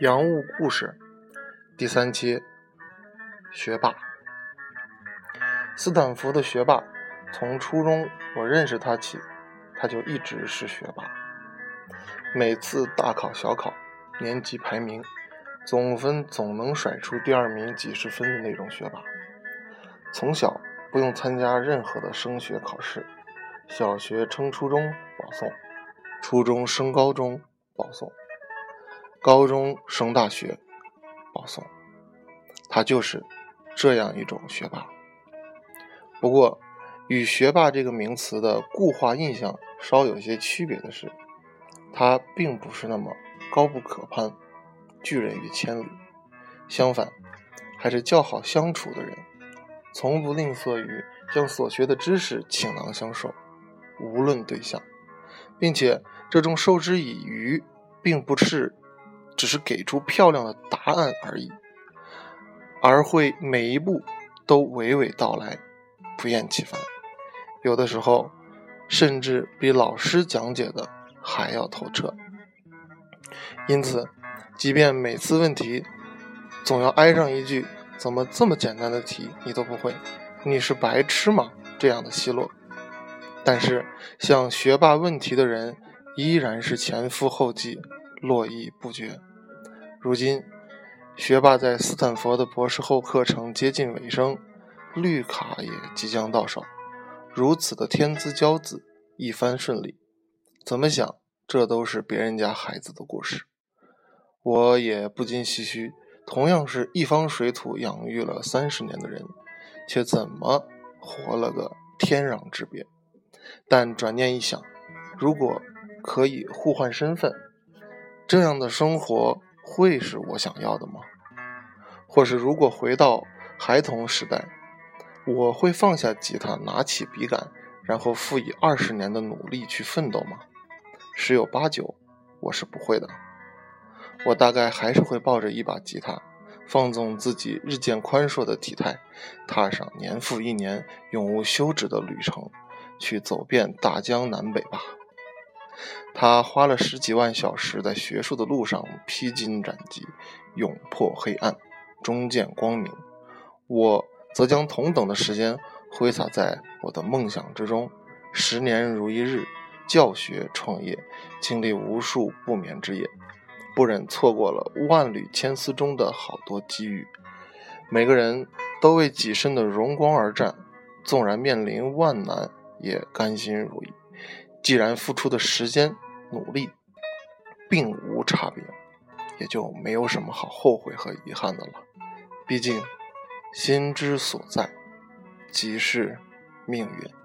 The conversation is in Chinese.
洋务故事第三期：学霸。斯坦福的学霸，从初中我认识他起，他就一直是学霸。每次大考小考，年级排名、总分总能甩出第二名几十分的那种学霸。从小不用参加任何的升学考试，小学升初中保送，初中升高中保送，高中升大学保送。他就是这样一种学霸。不过，与“学霸”这个名词的固化印象稍有些区别的是，他并不是那么高不可攀、拒人于千里，相反，还是较好相处的人。从不吝啬于将所学的知识倾囊相授，无论对象，并且这种授之以渔，并不是只是给出漂亮的答案而已，而会每一步都娓娓道来，不厌其烦，有的时候甚至比老师讲解的还要透彻。因此，即便每次问题总要挨上一句。怎么这么简单的题你都不会？你是白痴吗？这样的奚落。但是向学霸问题的人依然是前赴后继，络绎不绝。如今，学霸在斯坦福的博士后课程接近尾声，绿卡也即将到手，如此的天之骄子，一帆顺利。怎么想，这都是别人家孩子的故事。我也不禁唏嘘。同样是一方水土养育了三十年的人，却怎么活了个天壤之别？但转念一想，如果可以互换身份，这样的生活会是我想要的吗？或是如果回到孩童时代，我会放下吉他，拿起笔杆，然后付以二十年的努力去奋斗吗？十有八九，我是不会的。我大概还是会抱着一把吉他，放纵自己日渐宽硕的体态，踏上年复一年永无休止的旅程，去走遍大江南北吧。他花了十几万小时在学术的路上披荆斩棘，勇破黑暗，终见光明。我则将同等的时间挥洒在我的梦想之中，十年如一日，教学创业，经历无数不眠之夜。不忍错过了万缕千丝中的好多机遇。每个人都为己身的荣光而战，纵然面临万难，也甘心如意。既然付出的时间、努力并无差别，也就没有什么好后悔和遗憾的了。毕竟，心之所在，即是命运。